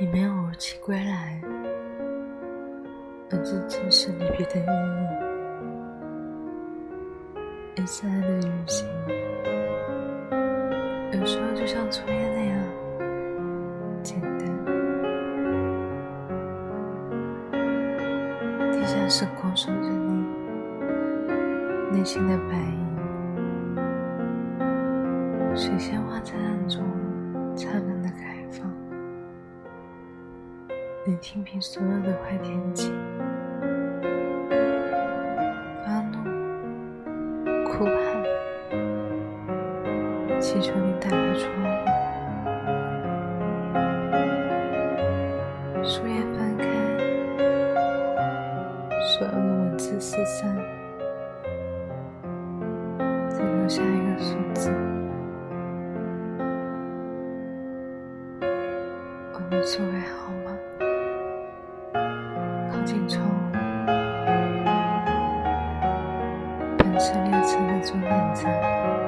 你没有如期归来，而这正是离别的意义。一次爱的旅行，有时候就像昨夜那样简单。地下室光守着你，内心的白银，水仙花在暗中灿烂你听凭所有的坏天气，发怒、哭喊，祈求你打开窗户，书页翻开，所有的文字四散，只留下一个数字。我无所谓，好吗？是列车的左轮子。